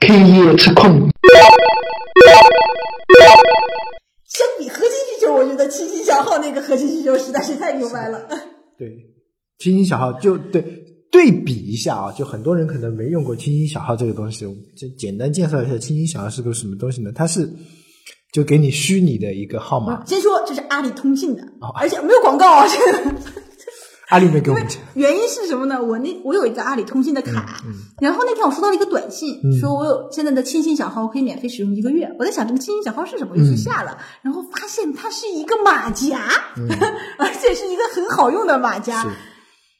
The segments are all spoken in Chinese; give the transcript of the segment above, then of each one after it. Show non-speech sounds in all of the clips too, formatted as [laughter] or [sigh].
开业吃空。相比核心需求，我觉得清新小号那个核心需求实在是太牛掰了。对，清新小号就对对比一下啊，就很多人可能没用过清新小号这个东西，就简单介绍一下清新小号是个什么东西呢？它是就给你虚拟的一个号码，先说这是阿里通信的，哦而且没有广告啊。这个阿里没给我们钱，原因是什么呢？我那我有一个阿里通信的卡，然后那天我收到了一个短信，嗯。说我有现在的亲信小号我可以免费使用一个月。我在想这个亲信小号是什么，我就去下了，然后发现它是一个马甲，[laughs] 而且是一个很好用的马甲。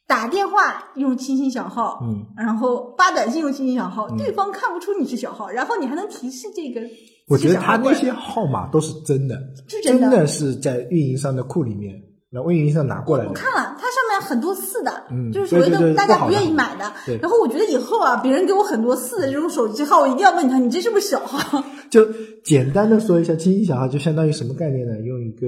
打电话用亲信小号，嗯，然后发短信用亲信小号，对方看不出你是小号，然后你还能提示这个。我觉得他那那些号码都是真的，是真的是在运营商的库里面，然后运营商拿过来的。我看了，它上面很多四的，嗯就是所谓的大家不愿意买的。对然后我觉得以后啊，别人给我很多四的这种手机号，我一定要问他，你这是不是小号？[laughs] 就简单的说一下，经济小号就相当于什么概念呢？用一个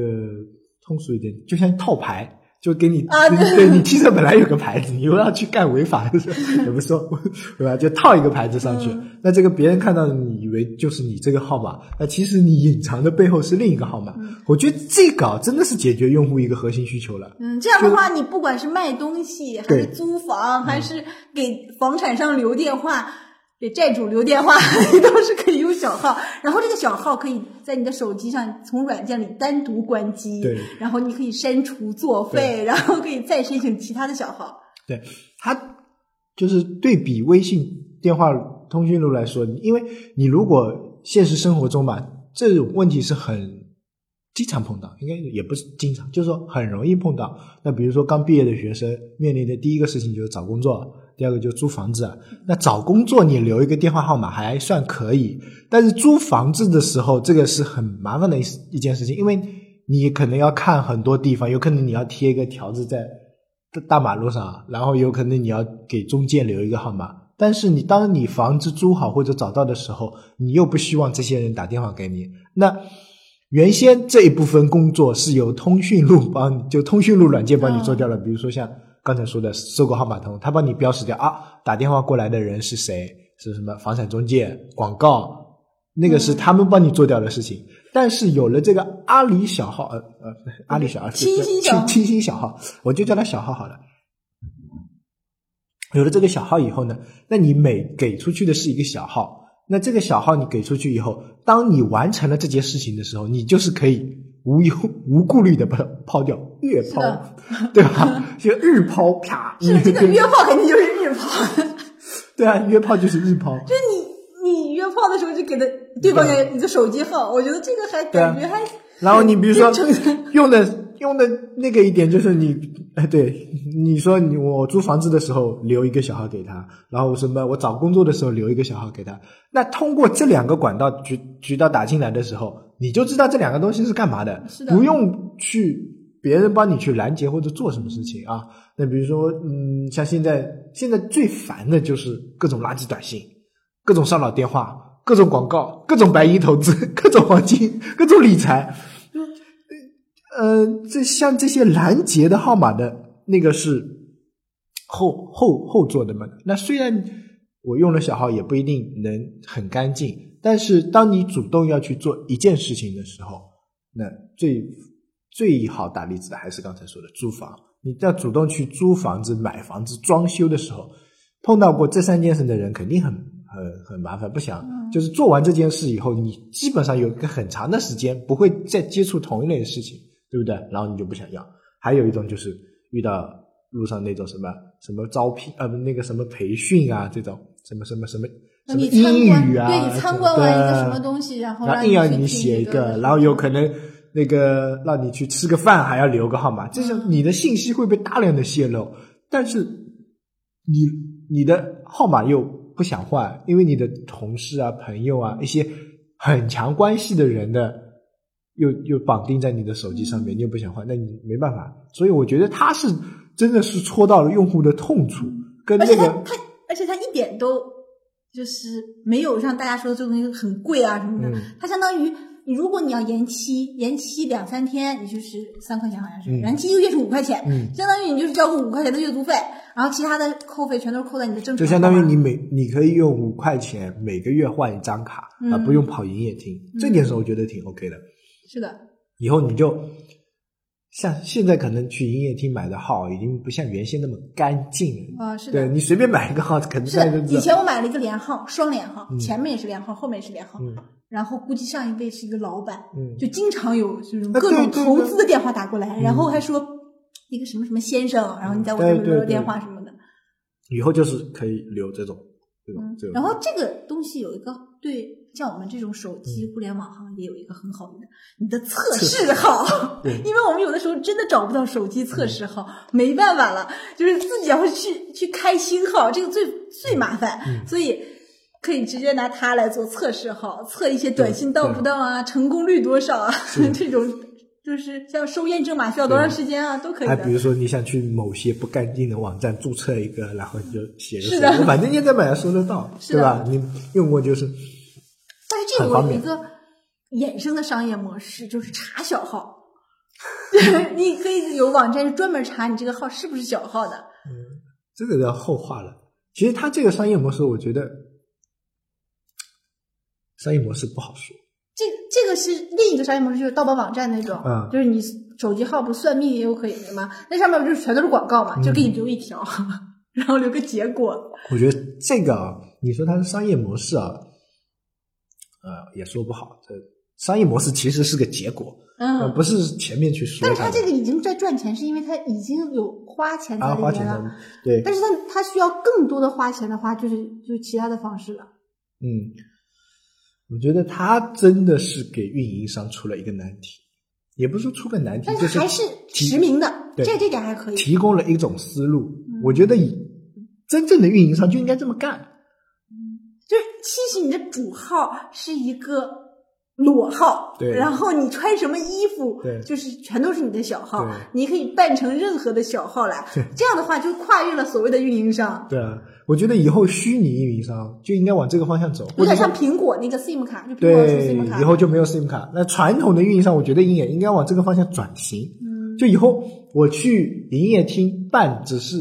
通俗一点，就像套牌，就给你啊对对你汽车本来有个牌子，你又要去干违法的事，也不说对吧？就套一个牌子上去，嗯那这个别人看到你以为就是你这个号码，那其实你隐藏的背后是另一个号码。我觉得这个啊真的是解决用户一个核心需求了。嗯，这样的话，你不管是卖东西，还是租房，还是给房产商留电话。给债主留电话 [laughs] 你都是可以用小号，然后这个小号可以在你的手机上从软件里单独关机，对，然后你可以删除作废，然后可以再申请其他的小号。对。它就是对比微信电话通讯录来说，因为你如果现实生活中吧，这种问题是很经常碰到，应该也不是经常，就是说很容易碰到。那比如说刚毕业的学生面临的第一个事情就是找工作，第二个就是租房子。那找工作你留一个电话号码还算可以，但是租房子的时候，这个是很麻烦的一一件事情，因为你可能要看很多地方，有可能你要贴一个条子在大大马路上，然后有可能你要给中介留一个号码。但是你当你房子租好或者找到的时候，你又不希望这些人打电话给你。那原先这一部分工作是由通讯录帮你，就通讯录软件帮你做掉了。比如说像刚才说的搜狗号码通，它帮你标识掉啊，打电话过来的人是谁，是什么房产中介、广告，那个是他们帮你做掉的事情。但是有了这个阿里小号，呃呃，阿里小号，清新小号清新小号，我就叫它小号好了。有了这个小号以后呢，那你每给出去的是一个小号，那这个小号你给出去以后，当你完成了这件事情的时候，你就是可以无忧无顾虑的把它抛掉，月抛，对吧？就日抛，啪，是，这个约炮肯定就是日抛，[laughs] 对啊，约炮就是日抛，[laughs] 就你你约炮的时候就给的对方你的手机号，我觉得这个还感觉还。然后你比如说用的用的那个一点就是你，哎，对，你说你我租房子的时候留一个小号给他，然后什么我找工作的时候留一个小号给他，那通过这两个管道渠渠道打进来的时候，你就知道这两个东西是干嘛的，是的不用去别人帮你去拦截或者做什么事情啊。那比如说，嗯，像现在现在最烦的就是各种垃圾短信，各种骚扰电话，各种广告，各种白银投资，[laughs] 各种黄金，各种理财。呃，这像这些拦截的号码的那个是后后后做的嘛？那虽然我用了小号，也不一定能很干净，但是当你主动要去做一件事情的时候，那最最好打例子的还是刚才说的租房。你要主动去租房子、买房子、装修的时候，碰到过这三件事的人，肯定很很很麻烦，不想。就是做完这件事以后，你基本上有一个很长的时间不会再接触同一类的事情，对不对？然后你就不想要。还有一种就是遇到路上那种什么什么招聘呃不那个什么培训啊这种什么什么什么什么英语啊，对你参观完一个什么东西，然后硬要你写一个，然后有可能那个让你去吃个饭还要留个号码，这是你的信息会被大量的泄露，但是你你的号码又不想换，因为你的同事啊、朋友啊一些很强关系的人的又又绑定在你的手机上面，你又不想换，那你没办法。所以我觉得他是真的是戳到了用户的痛处，跟而那个且它它而且它一点都就是没有像大家说的这个东西很贵啊什么的，嗯它相当于你如果你要延期，延期两三天，你就是三块钱，好像是；嗯延期一个月是五块钱，嗯，相当于你就是交个五块钱的月租费，然后其他的扣费全都是扣在你的正常。就相当于你每你可以用五块钱每个月换一张卡，嗯而不用跑营业厅，这点是我觉得挺 OK 的。是的，以后你就像现在可能去营业厅买的号已经不像原先那么干净了。啊、是的对。你随便买一个号，可能是。以前我买了一个连号，双连号，嗯前面也是连号，后面也是连号，嗯然后估计上一位是一个老板，嗯，就经常有各种投资的电话打过来，嗯然后还说一个什么什么先生，然后你在我这留电话什么的，以后就是可以留这种这种嗯这种。然后这个东西有一个对像我们这种手机嗯互联网行业有一个很好的，你的测试号，对 [laughs] 因为我们有的时候真的找不到手机测试号，没办法了，就是自己要去去开新号，这个最最麻烦，嗯所以。可以直接拿它来做测试号，测一些短信到不到啊，成功率多少啊，[laughs] 这种就是像收验证码需要多长时间啊，都可以的。还比如说，你想去某些不干净的网站注册一个，然后你就写个是的反正验证码要收得到，是对吧？你用过就是，有一个衍生的商业模式，就是查小号。[laughs] 你可以有网站专门查你这个号是不是小号的。嗯这个要后话了。其实它这个商业模式，我觉得商业模式不好说。这这个是另一个商业模式，就是盗版网站那种，嗯就是你手机号不算命也有可以的吗，那上面不就是全都是广告嘛，嗯就给你留一条，[laughs] 然后留个结果。我觉得这个啊，你说它是商业模式啊，呃，也说不好。这商业模式其实是个结果，呃，嗯，不是前面去说但是他这个已经在赚钱，是因为他已经有花钱在啊，花里面了。钱的，对，但是他他需要更多的花钱的话，就是就是其他的方式了。嗯，我觉得他真的是给运营商出了一个难题，也不是说出个难题，但就是还是提实名的，对这这点还可以。提供了一种思路。嗯我觉得以真正的运营商就应该这么干。就是其实你的主号是一个裸号，对然后你穿什么衣服，对就是全都是你的小号对，你可以扮成任何的小号来对，这样的话就跨越了所谓的运营商，对啊，我觉得以后虚拟运营商就应该往这个方向走，有点像苹果那个 SIM 卡，就苹果 SIM 卡，以后就没有 SIM 卡。那传统的运营商，我觉得也应该往这个方向转型。嗯，就以后我去营业厅办，只是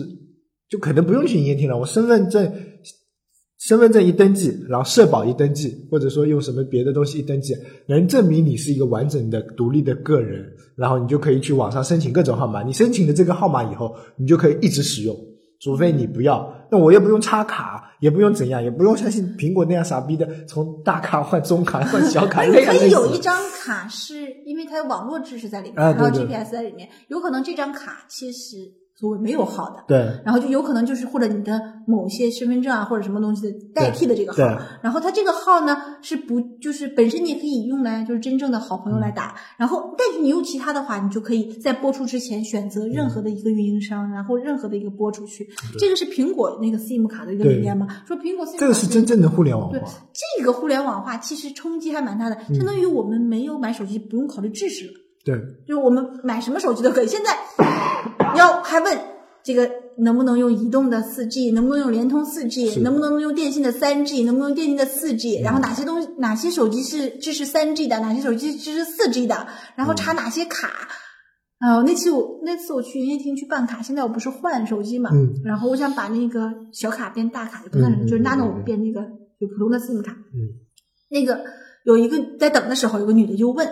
就可能不用去营业厅了，我身份证。身份证一登记，然后社保一登记，或者说用什么别的东西一登记，能证明你是一个完整的独立的个人，然后你就可以去网上申请各种号码。你申请的这个号码以后，你就可以一直使用，除非你不要。那我也不用插卡，也不用怎样，也不用相信苹果那样傻逼的从大卡换中卡换小卡，[laughs] 而你可以那样累死了有一张卡是因为它有网络知识在里面，然后啊对对 GPS 在里面，有可能这张卡其实所谓没有号的，对然后就有可能就是或者你的某些身份证啊或者什么东西的代替的这个号，然后它这个号呢是不就是本身你也可以用来就是真正的好朋友来嗯打，然后但是你用其他的话，你就可以在播出之前选择任何的一个运营商，然后任何的一个播出去，这个是苹果那个 SIM 卡的一个理念嘛？说苹果 SIM 卡这个是真正的互联网对化。这个互联网化其实冲击还蛮大的，嗯相当于我们没有买手机不用考虑制式了。对，就是我们买什么手机都可以。现在要还问这个能不能用移动的四 G，能不能用联通四 G，能不能用电信的三 G，能不能用电信的四 G，、然后哪些东西哪些手机是支持三 G 的，哪些手机支持四 G 的，然后查哪些卡。呃，那次我那次我去营业厅去办卡，现在我不是换手机嘛，嗯然后我想把那个小卡变大卡，也不算是，嗯嗯就是嗯 nano 嗯。变那个就普通的 SIM 卡，嗯。那个有一个在等的时候，有个女的就问，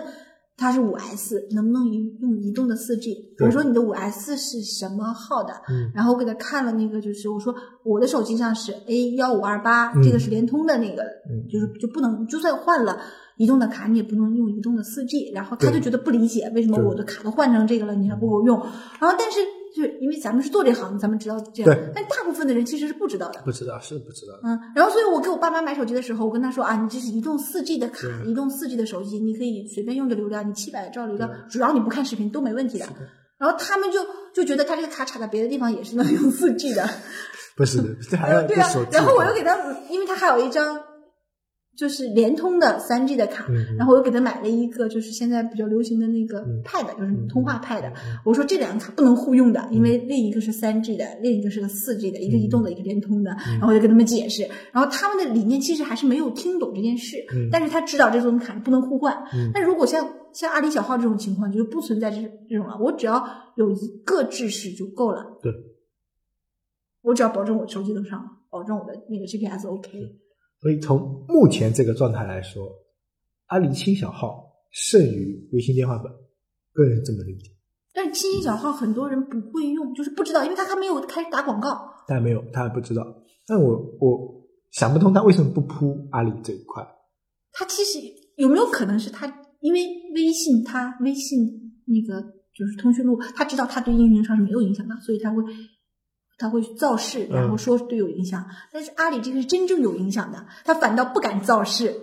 她是五 S，能不能移用移动的四 G？我说你的五 S 是什么号的？嗯然后我给他看了那个，就是我说我的手机上是 A 幺五二八，嗯这个是联通的那个，嗯就是就不能，就算换了。移动的卡你也不能用移动的四 G，然后他就觉得不理解为什么我的卡都换成这个了，你还不给我用？然后但是就是因为咱们是做这行的，咱们知道这样对，但大部分的人其实是不知道的。不知道是不知道。嗯，然后所以我给我爸妈买手机的时候，我跟他说啊，你这是移动四 G 的卡，对移动四 G 的手机，你可以随便用的流量，你七百兆流量，对只要你不看视频都没问题的。的然后他们就就觉得他这个卡插在别的地方也是能用四 G 的，不是的，这还要 [laughs] 对啊。然后我又给他，因为他还有一张就是联通的三 G 的卡，嗯然后我又给他买了一个就是现在比较流行的那个嗯。Pad，、就是通话 Pad，、嗯我说这两个卡不能互用的，因为另一个是三 G 的，另一个是个四 G 的，一个移动的，一个联通的。然后我就跟他们解释，然后他们的理念其实还是没有听懂这件事，嗯。但是他知道这种卡不能互换。嗯。但如果像像阿里小号这种情况，就不存在这这种了，我只要有一个制式就够了。对，我只要保证我手机能上，保证我的那个 GPS OK。所以从目前这个状态来说，阿里轻小号胜于微信电话本，个人这么理解。但是轻轻小号很多人不会用，就是不知道，因为他还没有开始打广告。但没有，他还不知道。但我我想不通他为什么不铺阿里这一块。他其实有没有可能是他因为微信他微信那个就是通讯录，他知道他对运营商是没有影响的，所以他会他会造势，嗯然后说对有影响。但是阿里这个是真正有影响的，他反倒不敢造势，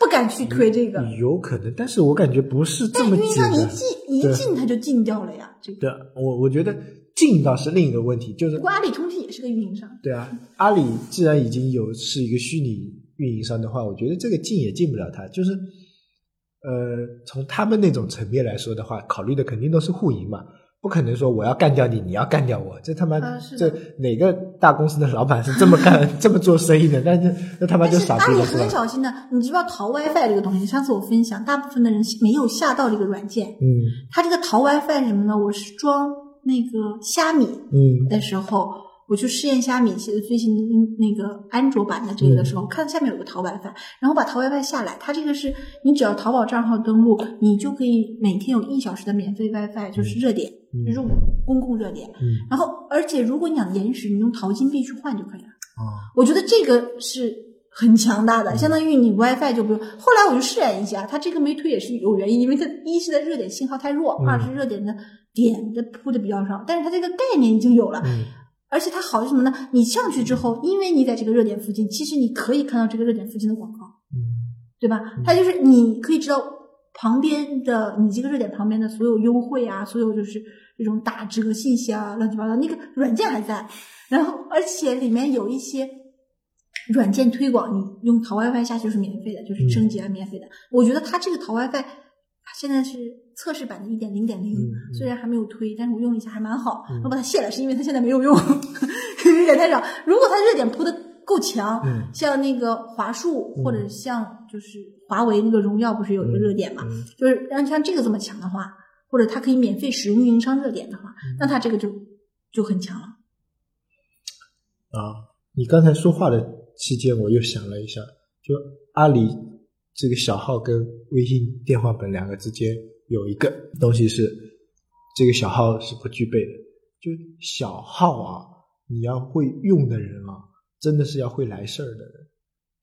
不敢去推这个。有可能，但是我感觉不是这但么简运营商一单。进一对进他就禁掉了呀，这个。对，我我觉得禁倒是另一个问题，就是不过阿里通信也是个运营商，对啊，阿里既然已经有是一个虚拟运营商的话，我觉得这个禁也禁不了他。就是，呃，从他们那种层面来说的话，考虑的肯定都是互赢嘛，不可能说我要干掉你，你要干掉我，这他妈、这哪个大公司的老板是这么干 [laughs] 这么做生意的？但是那他妈就傻逼了是吧？很小心的。你知不知道淘 WiFi 这个东西？上次我分享，大部分的人没有下到这个软件。嗯它这个淘 WiFi 是什么呢？我是装那个虾米嗯的时候，我去试验一下米奇的最新那个安卓版的这个的时候，看下面有个淘 WiFi，然后把淘 WiFi 下来，它这个是你只要淘宝账号登录，你就可以每天有一小时的免费 WiFi，就是热点，嗯就是公共热点。嗯然后，而且如果你想延时，你用淘金币去换就可以了。啊我觉得这个是很强大的，相当于你 WiFi 就不用。后来我就试验一下，它这个没推也是有原因，因为它一是它热点信号太弱，嗯二是热点的点的铺的比较少，但是它这个概念已经有了。嗯而且它好是什么呢？你上去之后，因为你在这个热点附近，其实你可以看到这个热点附近的广告，嗯对吧？它就是你可以知道旁边的你这个热点旁边的所有优惠啊，所有就是这种打折信息啊，乱七八糟，那个软件还在。然后，而且里面有一些软件推广，你用淘 WiFi 下去是免费的，就是升级啊免费的。我觉得它这个淘 WiFi 现在是测试版的一点零点零虽然还没有推，但是我用了一下还蛮好。嗯我把它卸了，是因为它现在没有用，热点太少。如果它热点铺的够强，嗯像那个华数嗯或者像就是华为那个荣耀不是有一个热点嘛？嗯就是让像这个这么强的话，或者它可以免费使用运营商热点的话，嗯那它这个就就很强了。啊，你刚才说话的期间，我又想了一下，就阿里这个小号跟微信电话本两个之间有一个东西是这个小号是不具备的，就小号啊，你要会用的人啊，真的是要会来事儿的人，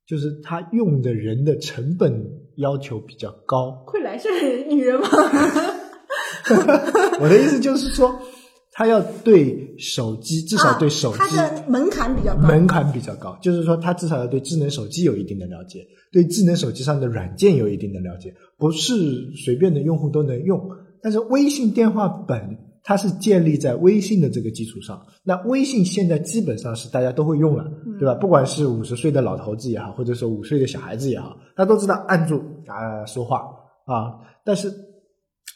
就是他用的人的成本要求比较高。会来事儿女人吗？[laughs] 我的意思就是说，他要对手机，至少对手机、啊它的门槛比较高。门槛比较高，就是说他至少要对智能手机有一定的了解，对智能手机上的软件有一定的了解，不是随便的用户都能用。但是微信电话本它是建立在微信的这个基础上，那微信现在基本上是大家都会用了，对吧？不管是五十岁的老头子也好，或者说五岁的小孩子也好，他都知道按住啊、说话啊。但是，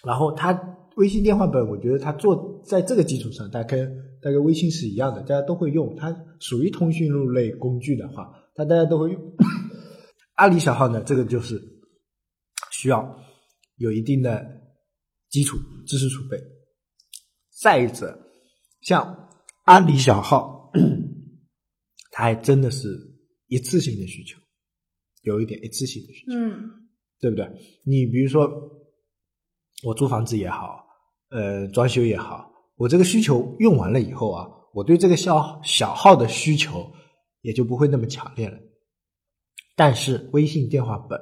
然后他微信电话本，我觉得它做在这个基础上，它跟它跟微信是一样的，大家都会用。它属于通讯录类工具的话，它大家都会用。[coughs] 阿里小号呢，这个就是需要有一定的基础知识储备。再者，像阿里小号，[coughs] 它还真的是一次性的需求，有一点一次性的需求。嗯对不对？你比如说，我租房子也好，呃，装修也好，我这个需求用完了以后啊，我对这个小小号的需求也就不会那么强烈了。但是微信电话本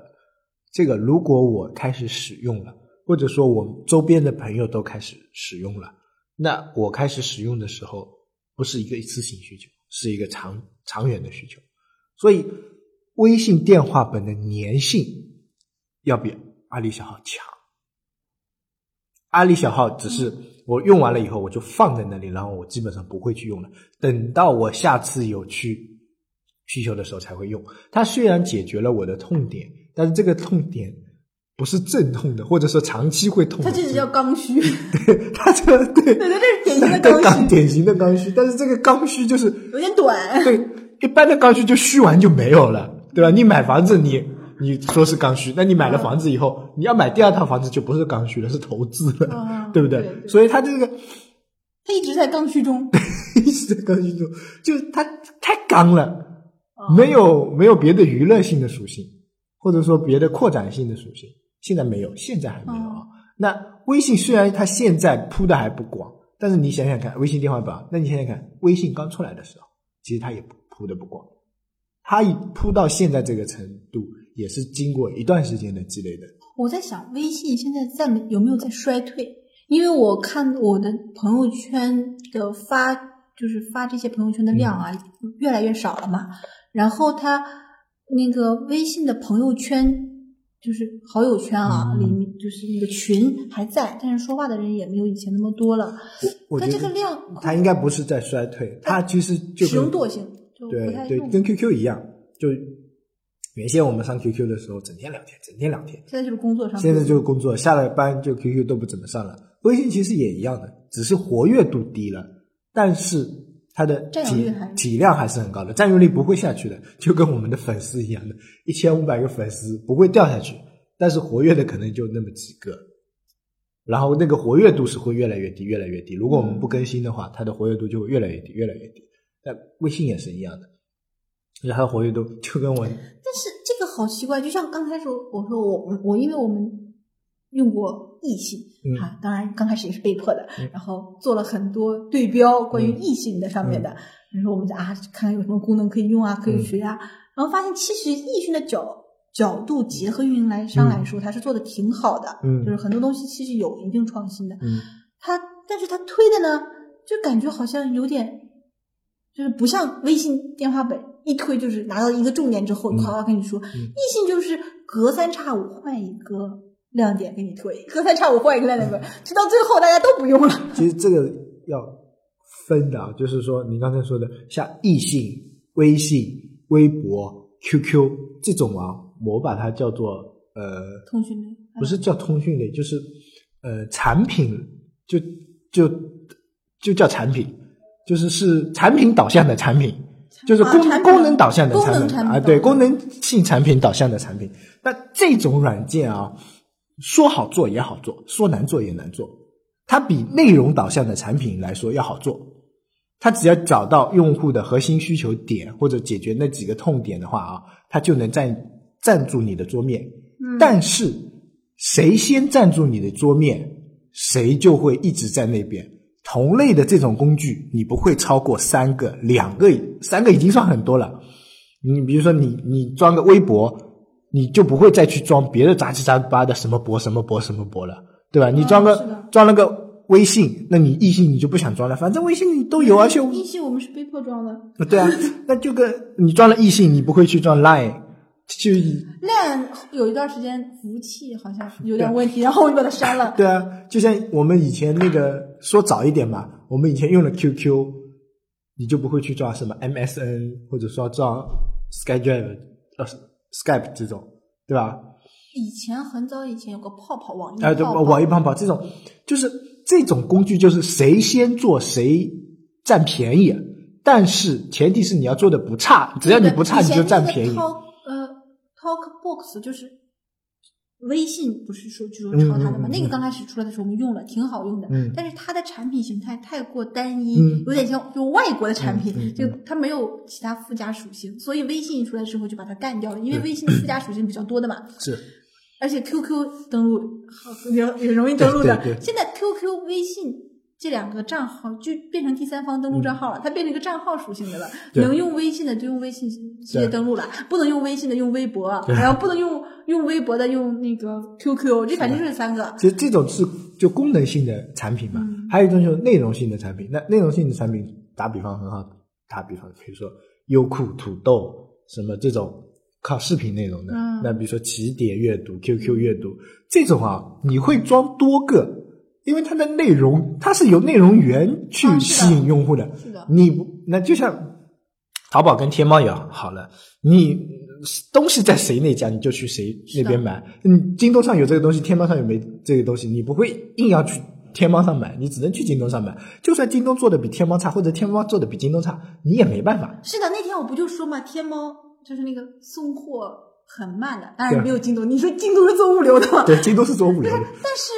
这个，如果我开始使用了，或者说我周边的朋友都开始使用了，那我开始使用的时候，不是一个一次性需求，是一个长长远的需求。所以，微信电话本的粘性要比阿里小号强。阿里小号只是我用完了以后，我就放在那里，然后我基本上不会去用了。等到我下次有去需求的时候才会用。它虽然解决了我的痛点，但是这个痛点不是阵痛的，或者说长期会痛的。它这就叫刚需，对，[laughs] 它这个对对对，这是典型的对刚需，典型的刚需，但是这个刚需就是有点短。对一般的刚需就虚完就没有了，对吧？你买房子你。你说是刚需，那你买了房子以后，你要买第二套房子就不是刚需了，是投资了，[laughs] 嗯对不对？对对所以它这个它一直在刚需中，[laughs] 一直在刚需中，就是它太刚了，哦没有没有别的娱乐性的属性，或者说别的扩展性的属性，现在没有，现在还没有啊。哦那微信虽然它现在铺的还不广，但是你想想看，微信电话榜，那你想想看，微信刚出来的时候，其实它也铺的不广，它一铺到现在这个程度，也是经过一段时间的积累的。我在想，微信现在在没有没有在衰退？因为我看我的朋友圈的发，就是发这些朋友圈的量啊，越来越少了嘛。然后他那个微信的朋友圈，就是好友圈啊，嗯里面就是那个群还在，但是说话的人也没有以前那么多了。但这个量，它应该不是在衰退，它其实就使用跟惰性就对。对跟 QQ 一样，就原先我们上 QQ 的时候，整天聊天，整天聊天。现在就是工作上，现在就是工作，下了班就 QQ 都不怎么上了。微信其实也一样的，只是活跃度低了，但是它的体占有率还体量还是很高的，占有率不会下去的，就跟我们的粉丝一样的，一千五百个粉丝不会掉下去，但是活跃的可能就那么几个，然后那个活跃度是会越来越低，越来越低。如果我们不更新的话，它的活跃度就会越来越低，越来越低。但微信也是一样的，而且它的活跃度就跟我但是这个好奇怪，就像刚开始，我说我我因为我们用过异性、嗯啊，当然刚开始也是被迫的，嗯然后做了很多对标关于嗯异性的上面的，比如说我们在啊看看有什么功能可以用啊，可以学啊，然后发现其实异性的角角度结合运营来商来说，它是做的挺好的，嗯就是很多东西其实有一定创新的，嗯。它但是它推的呢，就感觉好像有点，就是不像微信电话本一推就是拿到一个重点之后，嗯。夸夸跟你说，嗯。异性就是隔三差五换一个亮点给你推，隔三差五换一个亮点给你推，直到最后大家都不用了。其实这个要分的啊，就是说你刚才说的，像异性、微信、微博、QQ 这种啊，我把它叫做呃，通讯类不是叫通讯类，就是呃产品，就就就叫产品，就是是产品导向的产品。就是功、啊功能导向的产品能产品啊，对，功能性产品导向的产品。那这种软件啊，说好做也好做，说难做也难做。它比内容导向的产品来说要好做。它只要找到用户的核心需求点或者解决那几个痛点的话啊，它就能占占住你的桌面。嗯但是谁先占住你的桌面，谁就会一直在那边。同类的这种工具，你不会超过三个、两个、三个已经算很多了。你比如说你，你装个微博，你就不会再去装别的杂七杂八的什么博、什么博、什么博了，对吧？你装个、装了个微信，那你异性你就不想装了，反正微信你都有，而且 [laughs] 异性我们是被迫装的，对啊，[laughs] 那就跟你装了异性，你不会去装 Line，就那有一段时间服务器好像有点问题，然后我就把它删了。对啊，就像我们以前那个说早一点吧，我们以前用了 QQ，你就不会去装什么 MSN 或者说装 SkyDrive、呃 Skype 这种，对吧？以前很早以前有个泡泡网易哎、对，泡泡网易泡泡这种，就是这种工具，就是谁先做谁占便宜，但是前提是你要做的不差，只要你不差，你就占便宜。Talk 呃，TalkBox 就是微信，不是说据说抄他的吗？嗯嗯嗯那个刚开始出来的时候我们用了，挺好用的。嗯但是它的产品形态太过单一，嗯有点像就外国的产品，就它没有其他附加属性，所以微信一出来之后就把它干掉了，因为微信的附加属性比较多的嘛。[clears throat] 是，而且 QQ 登录好也也容易登录的。现在 QQ、微信这两个账号就变成第三方登录账号了，它变成一个账号属性的了。能用微信的就用微信直接登录了，不能用微信的用微博，然后不能用用微博的用那个 QQ，这反正就是三个。其实这种是就功能性的产品嘛，嗯还有一种就是内容性的产品。那内容性的产品，打比方很好，打比方比如说优酷、土豆什么这种靠视频内容的，嗯那比如说起点阅读、QQ 阅读这种啊，你会装多个，因为它的内容它是由内容源去吸引用户的。是的，你不那就像淘宝跟天猫也好了，你东西在谁那家你就去谁那边买。嗯，京东上有这个东西，天猫上有没这个东西，你不会硬要去天猫上买，你只能去京东上买。就算京东做的比天猫差，或者天猫做的比京东差，你也没办法。是的，那天我不就说嘛，天猫就是那个送货很慢的，当然没有京东。你说京东是做物流的吗？对，京东是做物流的。但是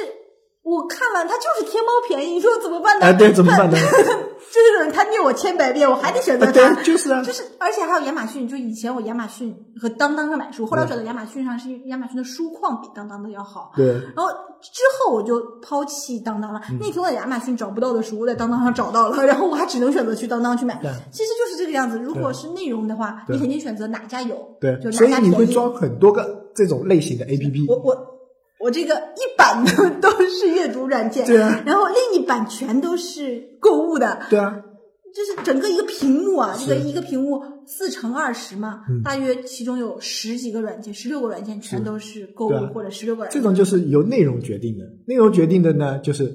我看完，它就是天猫便宜，你说怎么办呢？哎，对，怎么办呢？[laughs] 这种人他虐我千百遍，我还得选择他。对，就是啊，就是，而且还有亚马逊。就以前我亚马逊和当当上买书，后来我找到亚马逊上是亚马逊的书况比当当的要好。对。然后之后我就抛弃当当了。那天我在亚马逊找不到的书，我在当当上找到了，[laughs] 然后我还只能选择去当当去买。其实就是这个样子。如果是内容的话，你肯定选择哪家有。对。就所以你会装很多个这种类型的 APP。我我我这个一版的都是阅读软件，对啊。然后另一版全都是购物的，对啊。就是整个一个屏幕啊，这个一个屏幕四乘二十嘛，大约其中有十几个软件，十六个软件全都是购物或者十六个软。这种就是由内容决定的，内容决定的呢，就是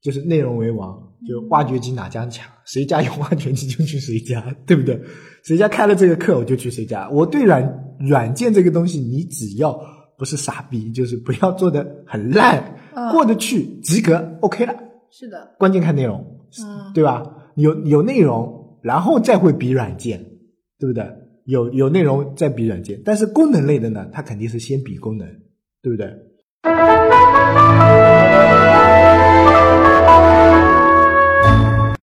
就是内容为王，就挖掘机哪家强，谁家有挖掘机就去谁家，对不对？谁家开了这个课我就去谁家。我对软软件这个东西，你只要不是傻逼，就是不要做的很烂，过得去及格，OK 了。是的，关键看内容，嗯，对吧？有有内容，然后再会比软件，对不对？有有内容再比软件，但是功能类的呢，它肯定是先比功能，对不对？